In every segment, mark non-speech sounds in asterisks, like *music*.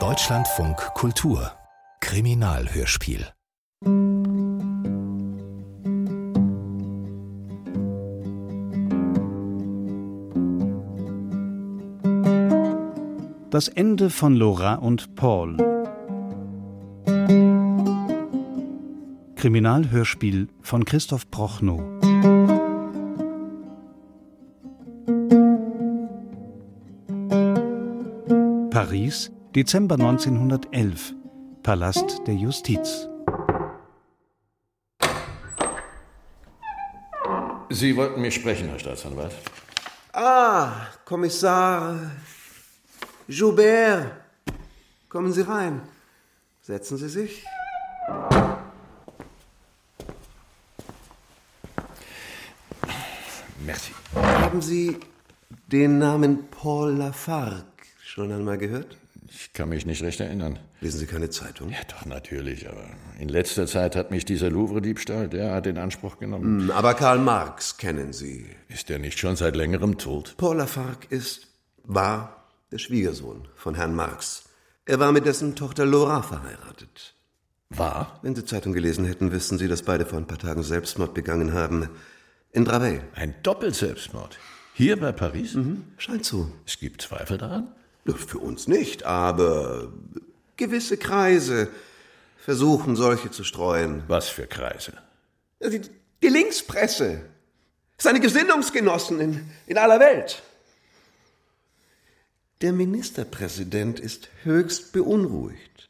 Deutschlandfunk Kultur Kriminalhörspiel Das Ende von Laura und Paul. Kriminalhörspiel von Christoph Prochnow. Dezember 1911. Palast der Justiz. Sie wollten mich sprechen, Herr Staatsanwalt. Ah, Kommissar Joubert. Kommen Sie rein. Setzen Sie sich. Merci. Haben Sie den Namen Paul Lafargue schon einmal gehört? Ich kann mich nicht recht erinnern. Lesen Sie keine Zeitung? Ja, doch, natürlich, aber in letzter Zeit hat mich dieser Louvre-Diebstahl derart in Anspruch genommen. Hm, aber Karl Marx kennen Sie. Ist er nicht schon seit längerem tot? Paul Lafargue ist, war der Schwiegersohn von Herrn Marx. Er war mit dessen Tochter Laura verheiratet. War? Wenn Sie Zeitung gelesen hätten, wüssten Sie, dass beide vor ein paar Tagen Selbstmord begangen haben. In Draveil. Ein Doppelselbstmord. Hier bei Paris? Mhm, scheint so. Es gibt Zweifel daran? Für uns nicht, aber gewisse Kreise versuchen, solche zu streuen. Was für Kreise? Die, die Linkspresse. Seine Gesinnungsgenossen in, in aller Welt. Der Ministerpräsident ist höchst beunruhigt.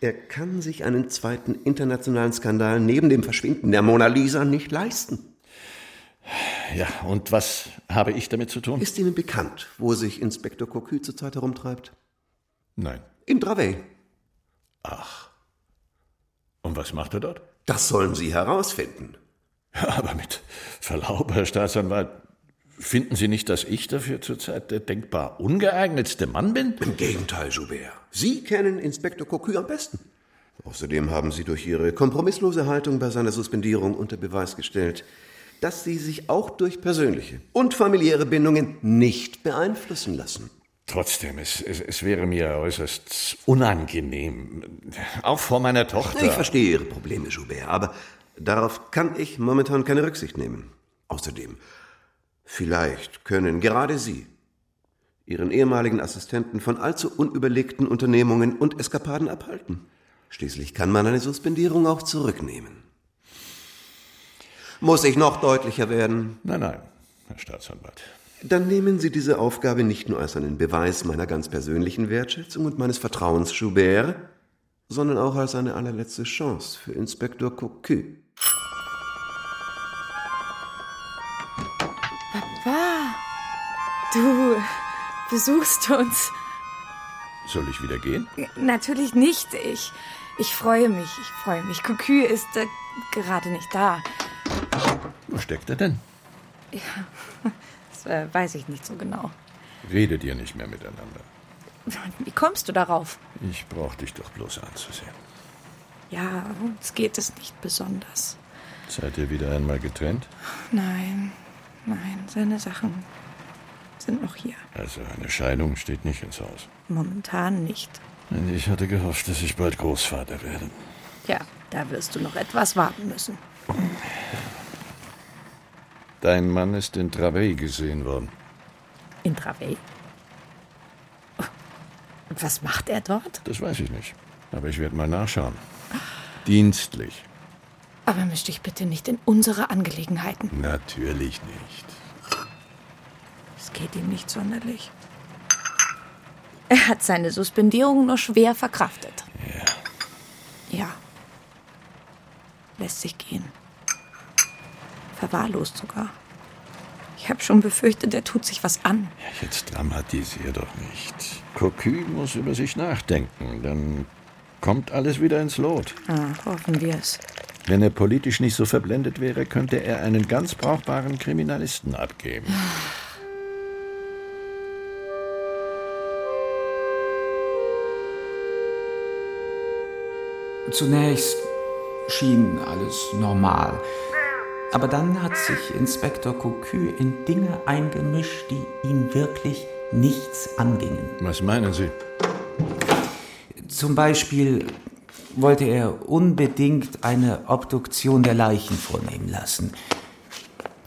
Er kann sich einen zweiten internationalen Skandal neben dem Verschwinden der Mona Lisa nicht leisten. Ja, und was habe ich damit zu tun? Ist Ihnen bekannt, wo sich Inspektor Cocu zurzeit herumtreibt? Nein. In Draveil. Ach. Und was macht er dort? Das sollen Sie herausfinden. Ja, aber mit Verlaub, Herr Staatsanwalt, finden Sie nicht, dass ich dafür zurzeit der denkbar ungeeignetste Mann bin? Im Gegenteil, Joubert. Sie kennen Inspektor Cocu am besten. Außerdem haben Sie durch Ihre kompromisslose Haltung bei seiner Suspendierung unter Beweis gestellt, dass Sie sich auch durch persönliche und familiäre Bindungen nicht beeinflussen lassen. Trotzdem, es, es, es wäre mir äußerst unangenehm. Auch vor meiner Tochter. Ich verstehe Ihre Probleme, Joubert, aber darauf kann ich momentan keine Rücksicht nehmen. Außerdem, vielleicht können gerade Sie Ihren ehemaligen Assistenten von allzu unüberlegten Unternehmungen und Eskapaden abhalten. Schließlich kann man eine Suspendierung auch zurücknehmen. Muss ich noch deutlicher werden? Nein, nein, Herr Staatsanwalt. Dann nehmen Sie diese Aufgabe nicht nur als einen Beweis meiner ganz persönlichen Wertschätzung und meines Vertrauens, Joubert, sondern auch als eine allerletzte Chance für Inspektor Cocu. Papa, du besuchst uns. Soll ich wieder gehen? Natürlich nicht. Ich, ich freue mich, ich freue mich. Cocu ist äh, gerade nicht da. Wo steckt er denn? Ja, *laughs* das äh, weiß ich nicht so genau. Redet ihr nicht mehr miteinander? Wie kommst du darauf? Ich brauch dich doch bloß anzusehen. Ja, uns geht es nicht besonders. Seid ihr wieder einmal getrennt? Nein, nein, seine Sachen sind noch hier. Also eine Scheidung steht nicht ins Haus. Momentan nicht. Ich hatte gehofft, dass ich bald Großvater werde. Ja, da wirst du noch etwas warten müssen. *laughs* Dein Mann ist in Draveil gesehen worden. In Draveil? Und was macht er dort? Das weiß ich nicht. Aber ich werde mal nachschauen. Dienstlich. Aber misch dich bitte nicht in unsere Angelegenheiten. Natürlich nicht. Es geht ihm nicht sonderlich. Er hat seine Suspendierung nur schwer verkraftet. Ja. Ja. Lässt sich gehen. Verwahrlost sogar. Ich habe schon befürchtet, er tut sich was an. Ja, jetzt dramatisier doch nicht. Cocu muss über sich nachdenken. Dann kommt alles wieder ins Lot. Ah, hoffen wir es. Wenn er politisch nicht so verblendet wäre, könnte er einen ganz brauchbaren Kriminalisten abgeben. Zunächst schien alles normal. Aber dann hat sich Inspektor Cocu in Dinge eingemischt, die ihn wirklich nichts angingen. Was meinen Sie? Zum Beispiel wollte er unbedingt eine Obduktion der Leichen vornehmen lassen.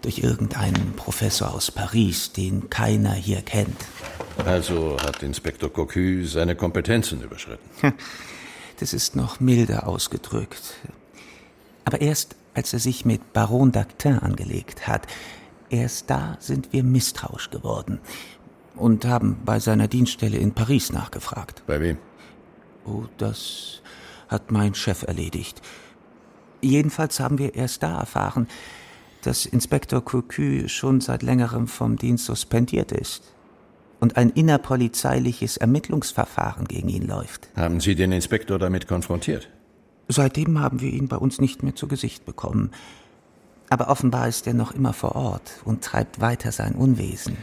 Durch irgendeinen Professor aus Paris, den keiner hier kennt. Also hat Inspektor Cocu seine Kompetenzen überschritten. *laughs* Das ist noch milder ausgedrückt. Aber erst als er sich mit Baron d'Actin angelegt hat, erst da sind wir misstrauisch geworden und haben bei seiner Dienststelle in Paris nachgefragt. Bei wem? Oh, das hat mein Chef erledigt. Jedenfalls haben wir erst da erfahren, dass Inspektor Cocu schon seit längerem vom Dienst suspendiert ist und ein innerpolizeiliches Ermittlungsverfahren gegen ihn läuft. Haben Sie den Inspektor damit konfrontiert? Seitdem haben wir ihn bei uns nicht mehr zu Gesicht bekommen. Aber offenbar ist er noch immer vor Ort und treibt weiter sein Unwesen.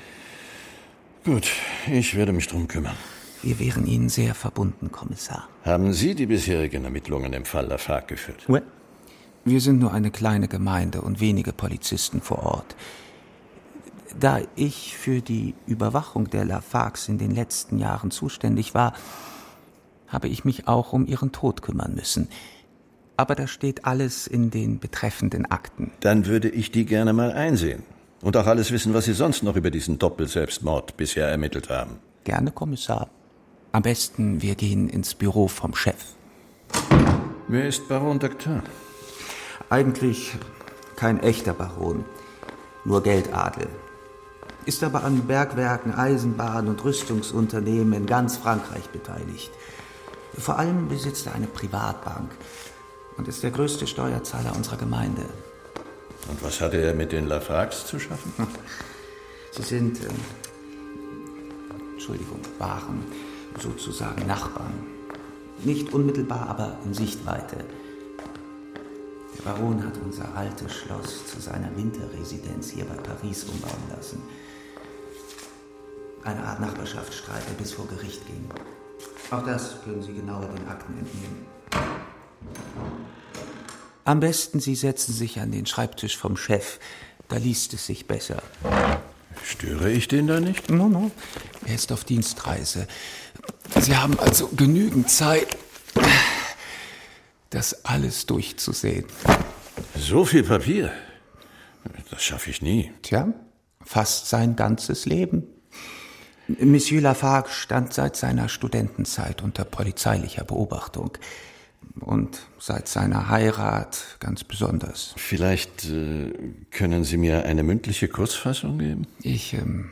Gut, ich werde mich drum kümmern. Wir wären Ihnen sehr verbunden, Kommissar. Haben Sie die bisherigen Ermittlungen im Fall Lafargue geführt? Wir sind nur eine kleine Gemeinde und wenige Polizisten vor Ort. Da ich für die Überwachung der Lafargues in den letzten Jahren zuständig war, habe ich mich auch um ihren Tod kümmern müssen. Aber da steht alles in den betreffenden Akten. Dann würde ich die gerne mal einsehen. Und auch alles wissen, was Sie sonst noch über diesen Doppelselbstmord bisher ermittelt haben. Gerne, Kommissar. Am besten, wir gehen ins Büro vom Chef. Wer ist Baron d'Actin? Eigentlich kein echter Baron, nur Geldadel. Ist aber an Bergwerken, Eisenbahn und Rüstungsunternehmen in ganz Frankreich beteiligt. Vor allem besitzt er eine Privatbank und ist der größte Steuerzahler unserer Gemeinde. Und was hatte er mit den Lafargues zu schaffen? *laughs* Sie sind, ähm, Entschuldigung, waren sozusagen Nachbarn. Nicht unmittelbar, aber in Sichtweite. Der Baron hat unser altes Schloss zu seiner Winterresidenz hier bei Paris umbauen lassen. Eine Art Nachbarschaftsstreit, der bis vor Gericht ging. Auch das können Sie genauer den Akten entnehmen. Am besten, Sie setzen sich an den Schreibtisch vom Chef. Da liest es sich besser. Störe ich den da nicht? No, no. Er ist auf Dienstreise. Sie haben also genügend Zeit, das alles durchzusehen. So viel Papier? Das schaffe ich nie. Tja, fast sein ganzes Leben. Monsieur Lafargue stand seit seiner Studentenzeit unter polizeilicher Beobachtung. Und seit seiner Heirat ganz besonders. Vielleicht äh, können Sie mir eine mündliche Kurzfassung geben? Ich ähm,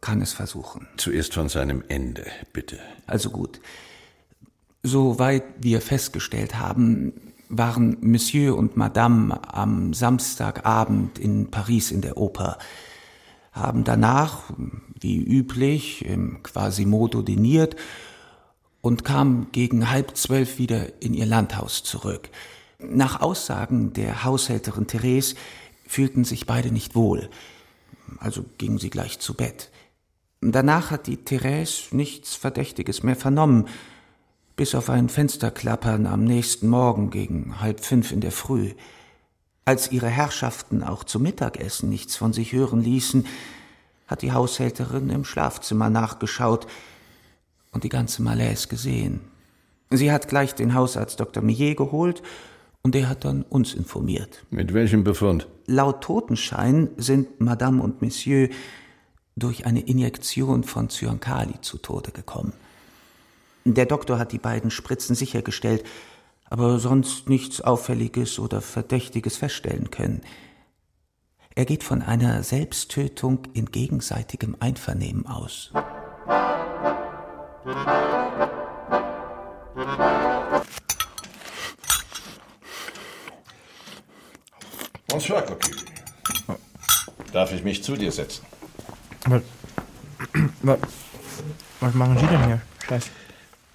kann es versuchen. Zuerst von seinem Ende, bitte. Also gut. Soweit wir festgestellt haben, waren Monsieur und Madame am Samstagabend in Paris in der Oper, haben danach, wie üblich, im Quasimodo diniert und kamen gegen halb zwölf wieder in ihr Landhaus zurück. Nach Aussagen der Haushälterin Therese fühlten sich beide nicht wohl, also gingen sie gleich zu Bett. Danach hat die Therese nichts Verdächtiges mehr vernommen, bis auf ein Fensterklappern am nächsten Morgen gegen halb fünf in der Früh. Als ihre Herrschaften auch zum Mittagessen nichts von sich hören ließen, hat die Haushälterin im Schlafzimmer nachgeschaut und die ganze Malaise gesehen. Sie hat gleich den Hausarzt Dr. Millet geholt und der hat dann uns informiert. Mit welchem Befund? Laut Totenschein sind Madame und Monsieur durch eine Injektion von Zyankali zu Tode gekommen. Der Doktor hat die beiden Spritzen sichergestellt, aber sonst nichts Auffälliges oder Verdächtiges feststellen können. Er geht von einer Selbsttötung in gegenseitigem Einvernehmen aus. Bonsoir, Cocu. Darf ich mich zu dir setzen? Was, *clears throat* was, was machen Sie denn hier, Chef?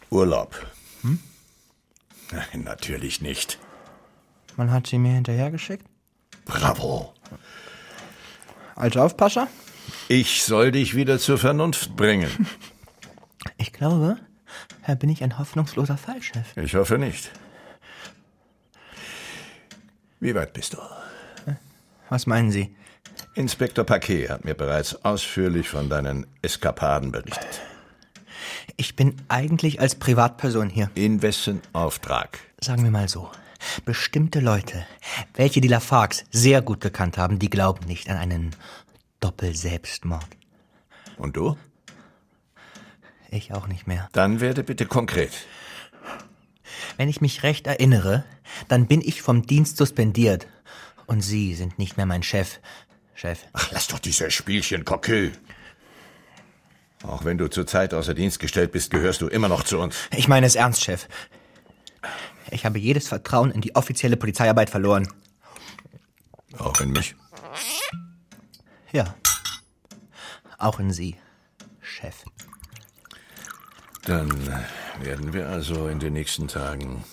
Urlaub. Hm? Nein, natürlich nicht. Man hat Sie mir hinterhergeschickt? Bravo. Als Aufpasser? Ich soll dich wieder zur Vernunft bringen. *laughs* Ich glaube, da bin ich ein hoffnungsloser Fallchef. Ich hoffe nicht. Wie weit bist du? Was meinen Sie? Inspektor Paquet hat mir bereits ausführlich von deinen Eskapaden berichtet. Ich bin eigentlich als Privatperson hier. In wessen Auftrag? Sagen wir mal so. Bestimmte Leute, welche die Lafargs sehr gut gekannt haben, die glauben nicht an einen Doppelselbstmord. Und du? Ich auch nicht mehr. Dann werde bitte konkret. Wenn ich mich recht erinnere, dann bin ich vom Dienst suspendiert. Und Sie sind nicht mehr mein Chef. Chef. Ach, lass doch diese Spielchen, Coquille. Auch wenn du zurzeit außer Dienst gestellt bist, gehörst du immer noch zu uns. Ich meine es ernst, Chef. Ich habe jedes Vertrauen in die offizielle Polizeiarbeit verloren. Auch in mich? Ja. Auch in Sie, Chef. Dann werden wir also in den nächsten Tagen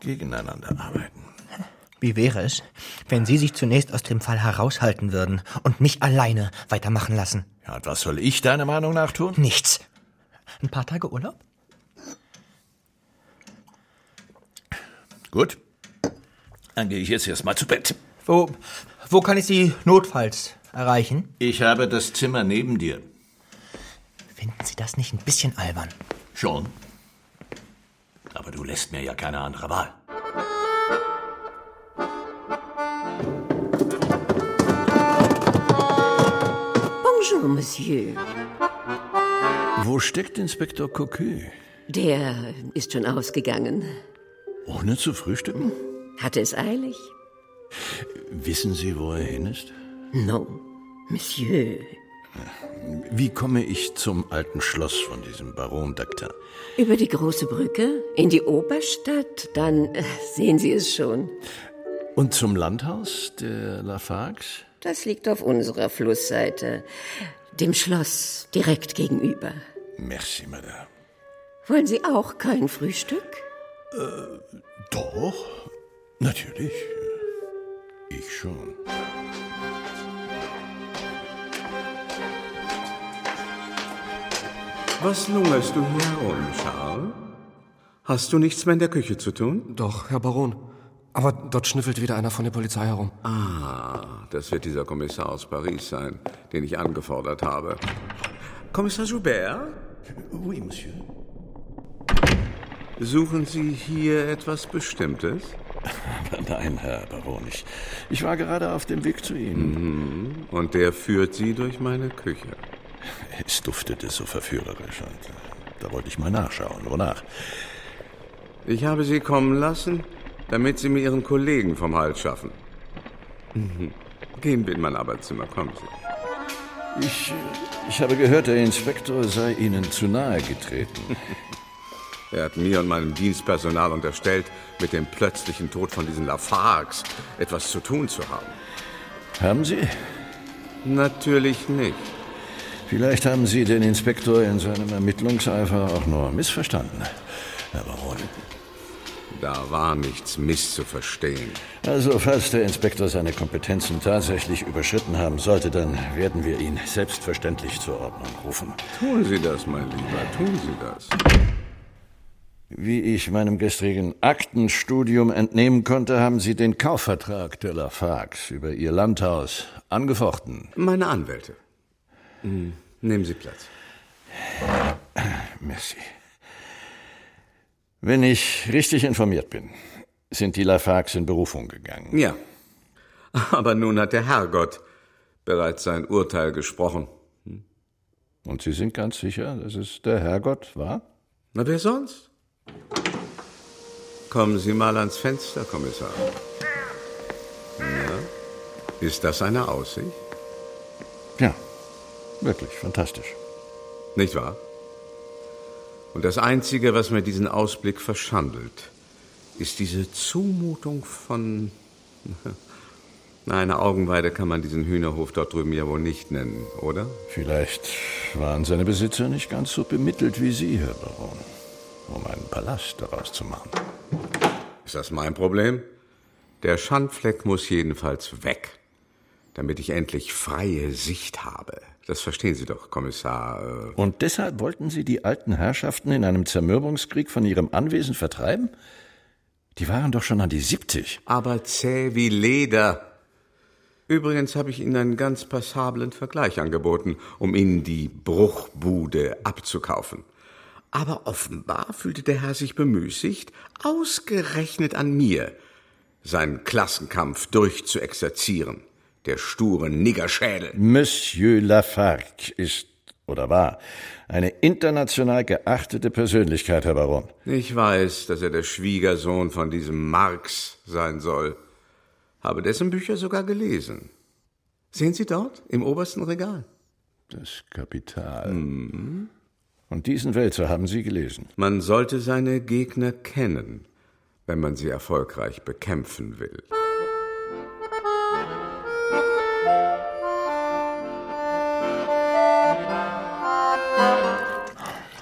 gegeneinander arbeiten. Wie wäre es, wenn Sie sich zunächst aus dem Fall heraushalten würden und mich alleine weitermachen lassen? Ja, und was soll ich deiner Meinung nach tun? Nichts. Ein paar Tage Urlaub? Gut. Dann gehe ich jetzt erstmal zu Bett. Wo, wo kann ich Sie notfalls erreichen? Ich habe das Zimmer neben dir. Finden Sie das nicht ein bisschen albern? Schon. Aber du lässt mir ja keine andere Wahl. Bonjour, Monsieur. Wo steckt Inspektor Cocu? Der ist schon ausgegangen. Ohne zu frühstücken? Hatte es eilig? Wissen Sie, wo er hin ist? Non, Monsieur. Wie komme ich zum alten Schloss von diesem Baron Daktar? Über die große Brücke in die Oberstadt, dann äh, sehen Sie es schon. Und zum Landhaus der Lafargs? Das liegt auf unserer Flussseite, dem Schloss direkt gegenüber. Merci, Madame. Wollen Sie auch kein Frühstück? Äh, doch, natürlich. Ich schon. Was lungerst du hier herum, Charles? Hast du nichts mehr in der Küche zu tun? Doch, Herr Baron. Aber dort schnüffelt wieder einer von der Polizei herum. Ah, das wird dieser Kommissar aus Paris sein, den ich angefordert habe. Kommissar Joubert? Oui, Monsieur. Suchen Sie hier etwas Bestimmtes? *laughs* Nein, Herr Baron, ich, ich war gerade auf dem Weg zu Ihnen. Mhm. Und der führt Sie durch meine Küche. Es duftete so verführerisch und äh, da wollte ich mal nachschauen. Wonach? Ich habe Sie kommen lassen, damit Sie mir Ihren Kollegen vom Hals schaffen. *laughs* Gehen wir in mein Arbeitszimmer, kommen Sie. Ich, ich habe gehört, der Inspektor sei Ihnen zu nahe getreten. *laughs* Er hat mir und meinem Dienstpersonal unterstellt, mit dem plötzlichen Tod von diesen Lafargs etwas zu tun zu haben. Haben Sie? Natürlich nicht. Vielleicht haben Sie den Inspektor in seinem Ermittlungseifer auch nur missverstanden, Herr Baron. Da war nichts misszuverstehen. Also, falls der Inspektor seine Kompetenzen tatsächlich überschritten haben sollte, dann werden wir ihn selbstverständlich zur Ordnung rufen. Tun Sie das, mein Lieber, tun Sie das. Wie ich meinem gestrigen Aktenstudium entnehmen konnte, haben Sie den Kaufvertrag der Lafargs über Ihr Landhaus angefochten. Meine Anwälte. Hm, nehmen Sie Platz. Merci. Wenn ich richtig informiert bin, sind die Lafargs in Berufung gegangen. Ja. Aber nun hat der Herrgott bereits sein Urteil gesprochen. Hm? Und Sie sind ganz sicher, dass es der Herrgott war? Na, wer sonst? Kommen Sie mal ans Fenster, Kommissar. Na, ist das eine Aussicht? Ja, wirklich fantastisch. Nicht wahr? Und das Einzige, was mir diesen Ausblick verschandelt, ist diese Zumutung von... *laughs* Na, eine Augenweide kann man diesen Hühnerhof dort drüben ja wohl nicht nennen, oder? Vielleicht waren seine Besitzer nicht ganz so bemittelt wie Sie, Herr Baron um einen Palast daraus zu machen. Ist das mein Problem? Der Schandfleck muss jedenfalls weg, damit ich endlich freie Sicht habe. Das verstehen Sie doch, Kommissar. Äh Und deshalb wollten Sie die alten Herrschaften in einem Zermürbungskrieg von ihrem Anwesen vertreiben? Die waren doch schon an die 70. Aber zäh wie Leder. Übrigens habe ich Ihnen einen ganz passablen Vergleich angeboten, um Ihnen die Bruchbude abzukaufen. Aber offenbar fühlte der Herr sich bemüßigt, ausgerechnet an mir seinen Klassenkampf durchzuexerzieren. Der sture Niggerschädel. Monsieur Lafargue ist oder war eine international geachtete Persönlichkeit, Herr Baron. Ich weiß, dass er der Schwiegersohn von diesem Marx sein soll. Habe dessen Bücher sogar gelesen. Sehen Sie dort im obersten Regal. Das Kapital. Mhm. Und diesen Wälzer haben Sie gelesen. Man sollte seine Gegner kennen, wenn man sie erfolgreich bekämpfen will.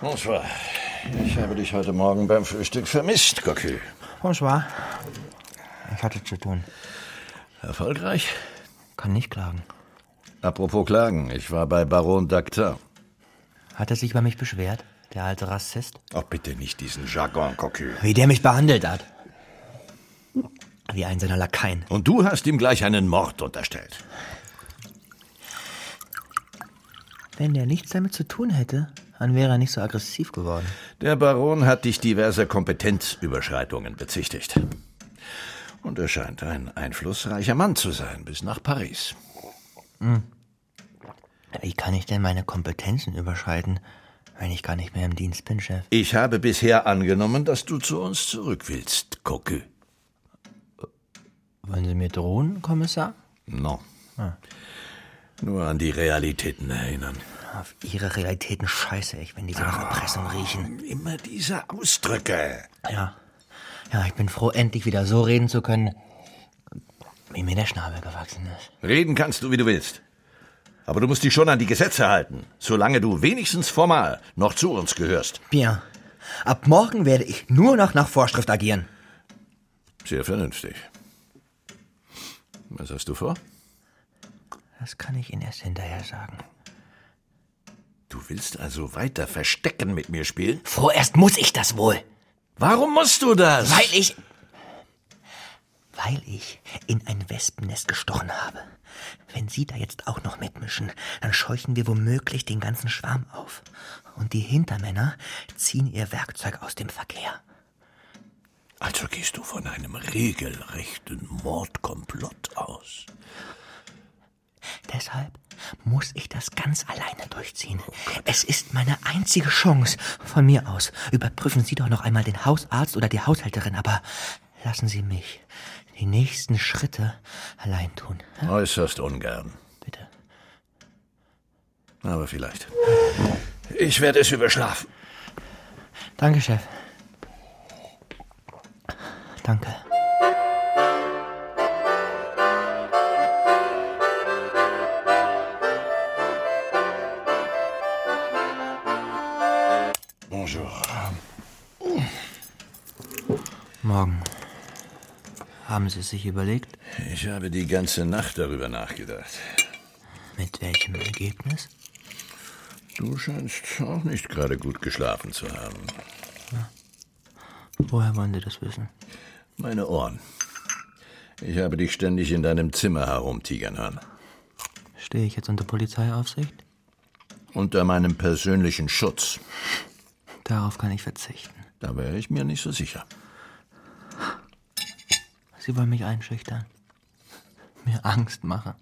Bonsoir. Ich habe dich heute Morgen beim Frühstück vermisst, Cocu. Bonsoir. Ich hatte zu tun. Erfolgreich? Kann nicht klagen. Apropos Klagen, ich war bei Baron Dactin. Hat er sich über mich beschwert, der alte Rassist? Ach, bitte nicht diesen Jargon, Cocu. Wie der mich behandelt hat. Wie ein seiner Lakaien. Und du hast ihm gleich einen Mord unterstellt. Wenn der nichts damit zu tun hätte, dann wäre er nicht so aggressiv geworden. Der Baron hat dich diverser Kompetenzüberschreitungen bezichtigt. Und er scheint ein einflussreicher Mann zu sein, bis nach Paris. Hm. Wie kann ich denn meine Kompetenzen überschreiten, wenn ich gar nicht mehr im Dienst bin, Chef? Ich habe bisher angenommen, dass du zu uns zurück willst, Cocu. Wollen Sie mir drohen, Kommissar? No. Ah. Nur an die Realitäten erinnern. Auf Ihre Realitäten scheiße ich, wenn die so nach Erpressung riechen. Immer diese Ausdrücke. Ja. Ja, ich bin froh, endlich wieder so reden zu können, wie mir der Schnabel gewachsen ist. Reden kannst du, wie du willst. Aber du musst dich schon an die Gesetze halten, solange du wenigstens formal noch zu uns gehörst. Bien. Ab morgen werde ich nur noch nach Vorschrift agieren. Sehr vernünftig. Was hast du vor? Das kann ich Ihnen erst hinterher sagen. Du willst also weiter Verstecken mit mir spielen? Vorerst muss ich das wohl. Warum musst du das? Weil ich. Weil ich in ein Wespennest gestochen habe. Wenn Sie da jetzt auch noch mitmischen, dann scheuchen wir womöglich den ganzen Schwarm auf. Und die Hintermänner ziehen ihr Werkzeug aus dem Verkehr. Also gehst du von einem regelrechten Mordkomplott aus. Deshalb muss ich das ganz alleine durchziehen. Es ist meine einzige Chance. Von mir aus. Überprüfen Sie doch noch einmal den Hausarzt oder die Haushälterin, aber lassen Sie mich die nächsten Schritte allein tun. Äußerst ungern. Bitte. Aber vielleicht. Ich werde es überschlafen. Danke, Chef. Danke. Morgen. Haben Sie es sich überlegt? Ich habe die ganze Nacht darüber nachgedacht. Mit welchem Ergebnis? Du scheinst auch nicht gerade gut geschlafen zu haben. Ja. Woher wollen Sie das wissen? Meine Ohren. Ich habe dich ständig in deinem Zimmer herumtigern hören. Stehe ich jetzt unter Polizeiaufsicht? Unter meinem persönlichen Schutz. Darauf kann ich verzichten. Da wäre ich mir nicht so sicher. Sie wollen mich einschüchtern. Mir Angst machen.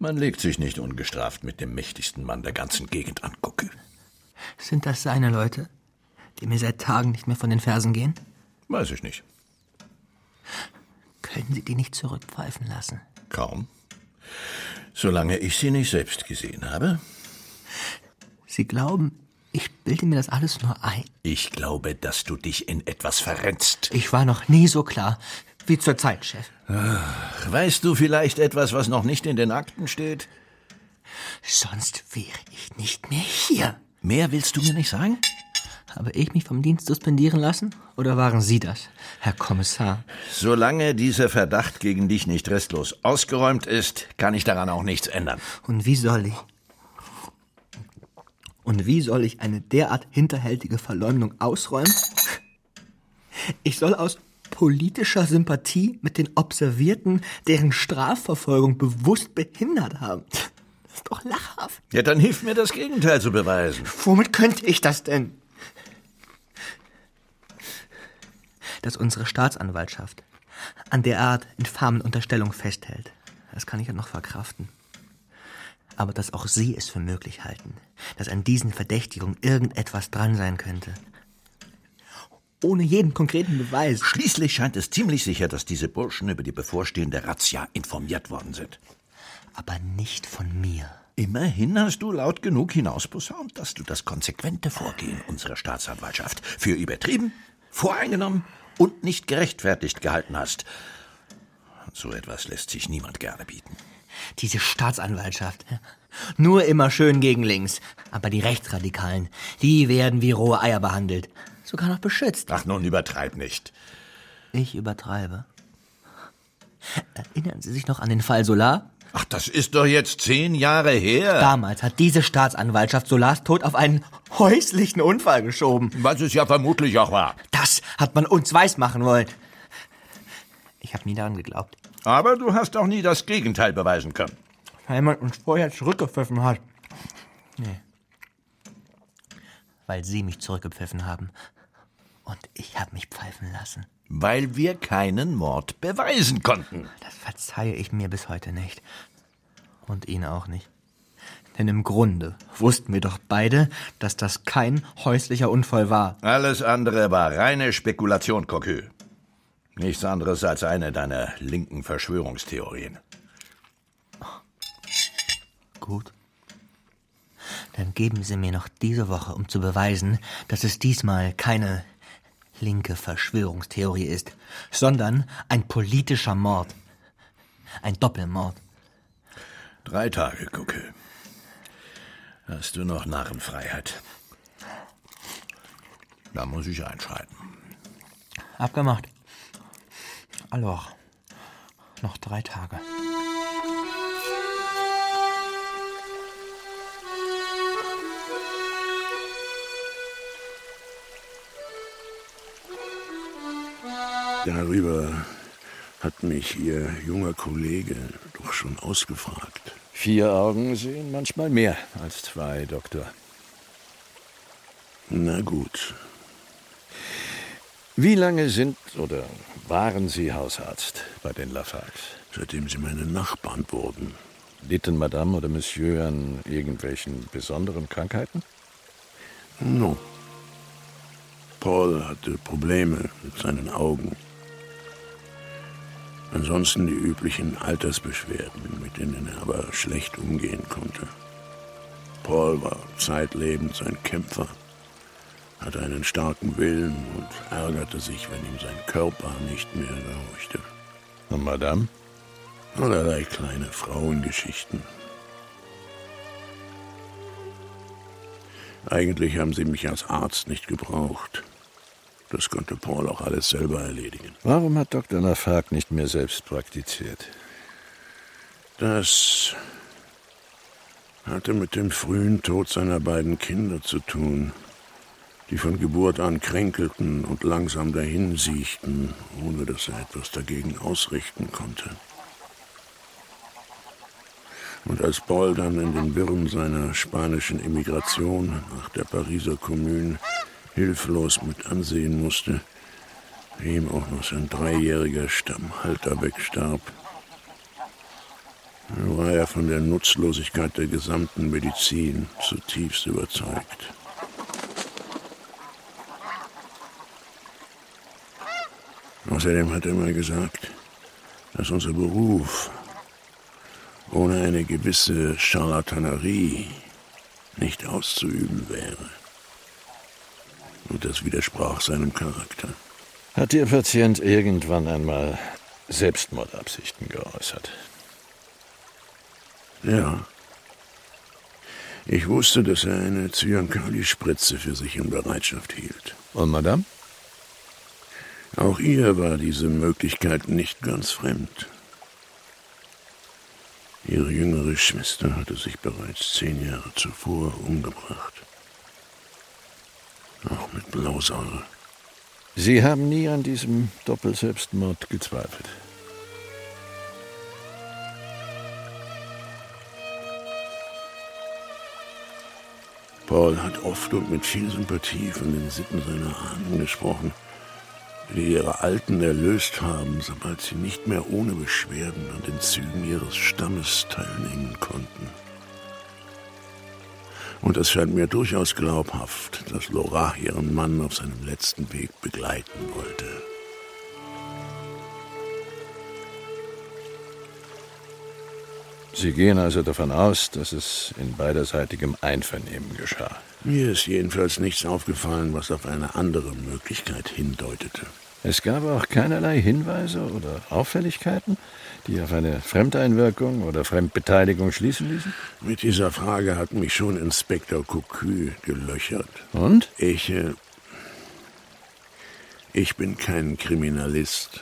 Man legt sich nicht ungestraft mit dem mächtigsten Mann der ganzen Gegend an, Gucke. Sind das seine Leute, die mir seit Tagen nicht mehr von den Fersen gehen? Weiß ich nicht. Können Sie die nicht zurückpfeifen lassen? Kaum. Solange ich sie nicht selbst gesehen habe. Sie glauben, ich bilde mir das alles nur ein? Ich glaube, dass du dich in etwas verrennst. Ich war noch nie so klar wie zur Zeit, Chef. Ach, weißt du vielleicht etwas, was noch nicht in den Akten steht? Sonst wäre ich nicht mehr hier. Mehr willst du mir nicht sagen? Habe ich mich vom Dienst suspendieren lassen? Oder waren Sie das, Herr Kommissar? Solange dieser Verdacht gegen dich nicht restlos ausgeräumt ist, kann ich daran auch nichts ändern. Und wie soll ich? Und wie soll ich eine derart hinterhältige Verleumdung ausräumen? Ich soll aus politischer Sympathie mit den Observierten, deren Strafverfolgung bewusst behindert haben. Das ist doch lachhaft. Ja, dann hilf mir das Gegenteil zu beweisen. Womit könnte ich das denn? Dass unsere Staatsanwaltschaft an derart infamen Unterstellung festhält, das kann ich ja noch verkraften. Aber dass auch Sie es für möglich halten, dass an diesen Verdächtigungen irgendetwas dran sein könnte. Ohne jeden konkreten Beweis. Schließlich scheint es ziemlich sicher, dass diese Burschen über die bevorstehende Razzia informiert worden sind. Aber nicht von mir. Immerhin hast du laut genug hinausposaunt, dass du das konsequente Vorgehen unserer Staatsanwaltschaft für übertrieben, voreingenommen und nicht gerechtfertigt gehalten hast. So etwas lässt sich niemand gerne bieten. Diese Staatsanwaltschaft. Nur immer schön gegen links. Aber die Rechtsradikalen, die werden wie rohe Eier behandelt. Sogar noch beschützt. Ach, nun übertreib nicht. Ich übertreibe. Erinnern Sie sich noch an den Fall Solar? Ach, das ist doch jetzt zehn Jahre her. Damals hat diese Staatsanwaltschaft Solars Tod auf einen häuslichen Unfall geschoben. Was es ja vermutlich auch war. Das hat man uns weismachen wollen. Ich habe nie daran geglaubt. Aber du hast auch nie das Gegenteil beweisen können. Weil man uns vorher zurückgepfiffen hat. Nee. Weil Sie mich zurückgepfiffen haben. Und ich habe mich pfeifen lassen. Weil wir keinen Mord beweisen konnten. Das verzeihe ich mir bis heute nicht. Und Ihnen auch nicht. Denn im Grunde wussten wir doch beide, dass das kein häuslicher Unfall war. Alles andere war reine Spekulation, Cocu. Nichts anderes als eine deiner linken Verschwörungstheorien. Gut. Dann geben Sie mir noch diese Woche, um zu beweisen, dass es diesmal keine linke Verschwörungstheorie ist, sondern ein politischer Mord. Ein Doppelmord. Drei Tage, Kucke. Hast du noch Narrenfreiheit? Da muss ich einschreiten. Abgemacht. Alors, noch drei Tage. Darüber hat mich Ihr junger Kollege doch schon ausgefragt. Vier Augen sehen manchmal mehr als zwei, Doktor. Na gut. Wie lange sind oder waren Sie Hausarzt bei den Lafargs? Seitdem Sie meine Nachbarn wurden. Litten Madame oder Monsieur an irgendwelchen besonderen Krankheiten? No. Paul hatte Probleme mit seinen Augen. Ansonsten die üblichen Altersbeschwerden, mit denen er aber schlecht umgehen konnte. Paul war zeitlebens ein Kämpfer, hatte einen starken Willen und ärgerte sich, wenn ihm sein Körper nicht mehr gehorchte. Und Madame? Allerlei kleine Frauengeschichten. Eigentlich haben sie mich als Arzt nicht gebraucht. Das konnte Paul auch alles selber erledigen. Warum hat Dr. Lafargue nicht mehr selbst praktiziert? Das hatte mit dem frühen Tod seiner beiden Kinder zu tun, die von Geburt an kränkelten und langsam dahinsiechten, ohne dass er etwas dagegen ausrichten konnte. Und als Paul dann in den Wirren seiner spanischen Emigration nach der Pariser Kommune hilflos mit ansehen musste, wie ihm auch noch sein dreijähriger Stammhalter wegstarb, war er von der Nutzlosigkeit der gesamten Medizin zutiefst überzeugt. Außerdem hat er mal gesagt, dass unser Beruf ohne eine gewisse Charlatanerie nicht auszuüben wäre. Und das widersprach seinem Charakter. Hat Ihr Patient irgendwann einmal Selbstmordabsichten geäußert? Ja. Ich wusste, dass er eine Zyankali-Spritze für sich in Bereitschaft hielt. Und Madame? Auch ihr war diese Möglichkeit nicht ganz fremd. Ihre jüngere Schwester hatte sich bereits zehn Jahre zuvor umgebracht. Auch mit Blausäure. Sie haben nie an diesem Doppelselbstmord gezweifelt. Paul hat oft und mit viel Sympathie von den Sitten seiner Ahnen gesprochen, die ihre Alten erlöst haben, sobald sie nicht mehr ohne Beschwerden an den Zügen ihres Stammes teilnehmen konnten. Und es scheint mir durchaus glaubhaft, dass Laura ihren Mann auf seinem letzten Weg begleiten wollte. Sie gehen also davon aus, dass es in beiderseitigem Einvernehmen geschah. Mir ist jedenfalls nichts aufgefallen, was auf eine andere Möglichkeit hindeutete. Es gab auch keinerlei Hinweise oder Auffälligkeiten, die auf eine Fremdeinwirkung oder Fremdbeteiligung schließen ließen? Mit dieser Frage hat mich schon Inspektor Cocu gelöchert. Und? Ich, äh, ich bin kein Kriminalist.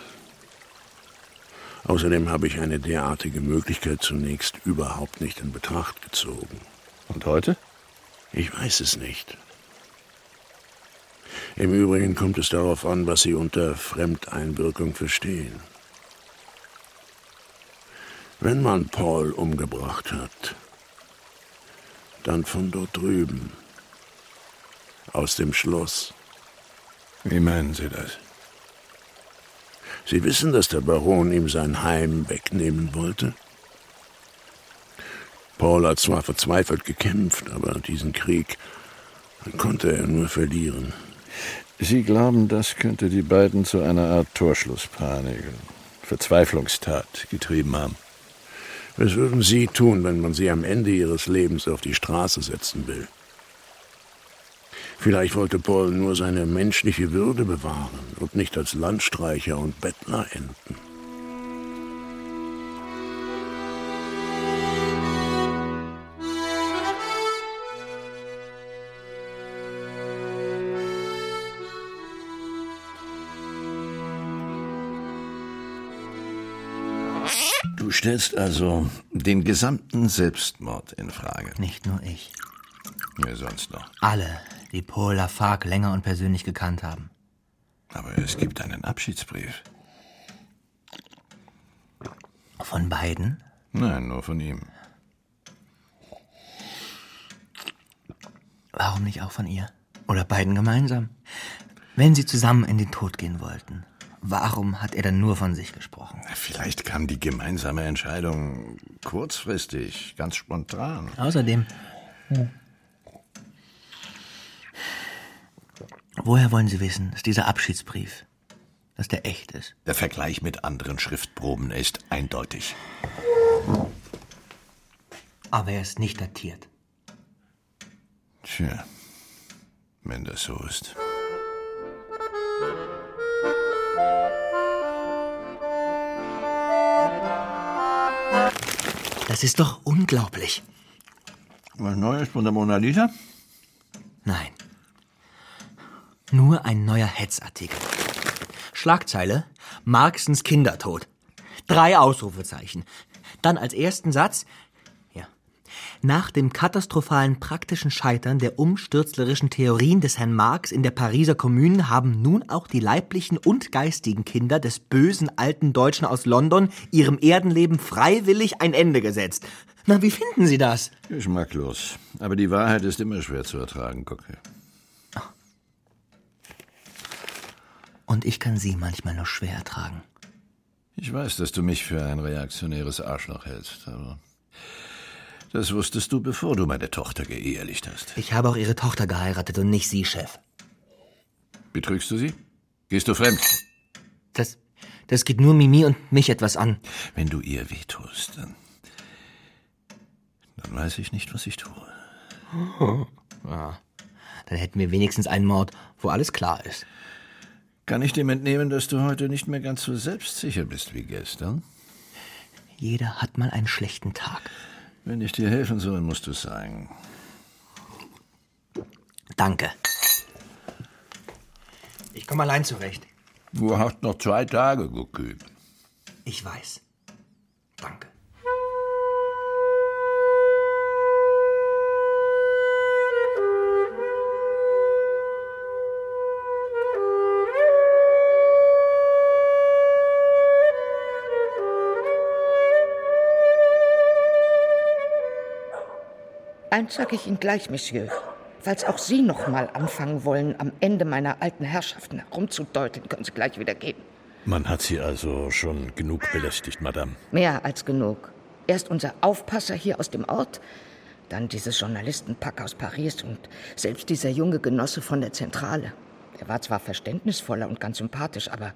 Außerdem habe ich eine derartige Möglichkeit zunächst überhaupt nicht in Betracht gezogen. Und heute? Ich weiß es nicht. Im Übrigen kommt es darauf an, was Sie unter Fremdeinwirkung verstehen. Wenn man Paul umgebracht hat, dann von dort drüben, aus dem Schloss. Wie meinen Sie das? Sie wissen, dass der Baron ihm sein Heim wegnehmen wollte? Paul hat zwar verzweifelt gekämpft, aber diesen Krieg konnte er nur verlieren. Sie glauben, das könnte die beiden zu einer Art Torschlusspanik, Verzweiflungstat getrieben haben? Was würden Sie tun, wenn man Sie am Ende Ihres Lebens auf die Straße setzen will? Vielleicht wollte Paul nur seine menschliche Würde bewahren und nicht als Landstreicher und Bettler enden. Stellst also den gesamten Selbstmord in Frage. Nicht nur ich. Wer sonst noch? Alle, die Paul Lafargue länger und persönlich gekannt haben. Aber es gibt einen Abschiedsbrief. Von beiden? Nein, nur von ihm. Warum nicht auch von ihr? Oder beiden gemeinsam? Wenn sie zusammen in den Tod gehen wollten, warum hat er dann nur von sich gesprochen? Vielleicht kam die gemeinsame Entscheidung kurzfristig, ganz spontan. Außerdem. Woher wollen Sie wissen, dass dieser Abschiedsbrief, dass der echt ist? Der Vergleich mit anderen Schriftproben ist eindeutig. Aber er ist nicht datiert. Tja, wenn das so ist. Das ist doch unglaublich. Was Neues von der Mona Lisa? Nein. Nur ein neuer Hetzartikel. Schlagzeile: Marxens Kindertod. Drei Ausrufezeichen. Dann als ersten Satz. Nach dem katastrophalen praktischen Scheitern der umstürzlerischen Theorien des Herrn Marx in der Pariser Kommune haben nun auch die leiblichen und geistigen Kinder des bösen alten Deutschen aus London ihrem Erdenleben freiwillig ein Ende gesetzt. Na, wie finden Sie das? Geschmacklos. Aber die Wahrheit ist immer schwer zu ertragen, Gucke. Und ich kann Sie manchmal nur schwer ertragen. Ich weiß, dass du mich für ein reaktionäres Arschloch hältst, aber das wusstest du, bevor du meine Tochter geehelicht hast. Ich habe auch Ihre Tochter geheiratet und nicht Sie, Chef. Betrügst du sie? Gehst du fremd? Das, das geht nur Mimi und mich etwas an. Wenn du ihr wehtust, dann, dann weiß ich nicht, was ich tue. Ja, *laughs* dann hätten wir wenigstens einen Mord, wo alles klar ist. Kann ich dem entnehmen, dass du heute nicht mehr ganz so selbstsicher bist wie gestern? Jeder hat mal einen schlechten Tag. Wenn ich dir helfen soll, musst du sagen. Danke. Ich komme allein zurecht. Du hast noch zwei Tage, Gokü. Ich weiß. Danke. Eins sage ich Ihnen gleich, Monsieur. Falls auch Sie noch mal anfangen wollen, am Ende meiner alten Herrschaften herumzudeuten, können Sie gleich wieder gehen. Man hat Sie also schon genug belästigt, Madame. Mehr als genug. Erst unser Aufpasser hier aus dem Ort, dann dieses Journalistenpack aus Paris und selbst dieser junge Genosse von der Zentrale. Er war zwar verständnisvoller und ganz sympathisch, aber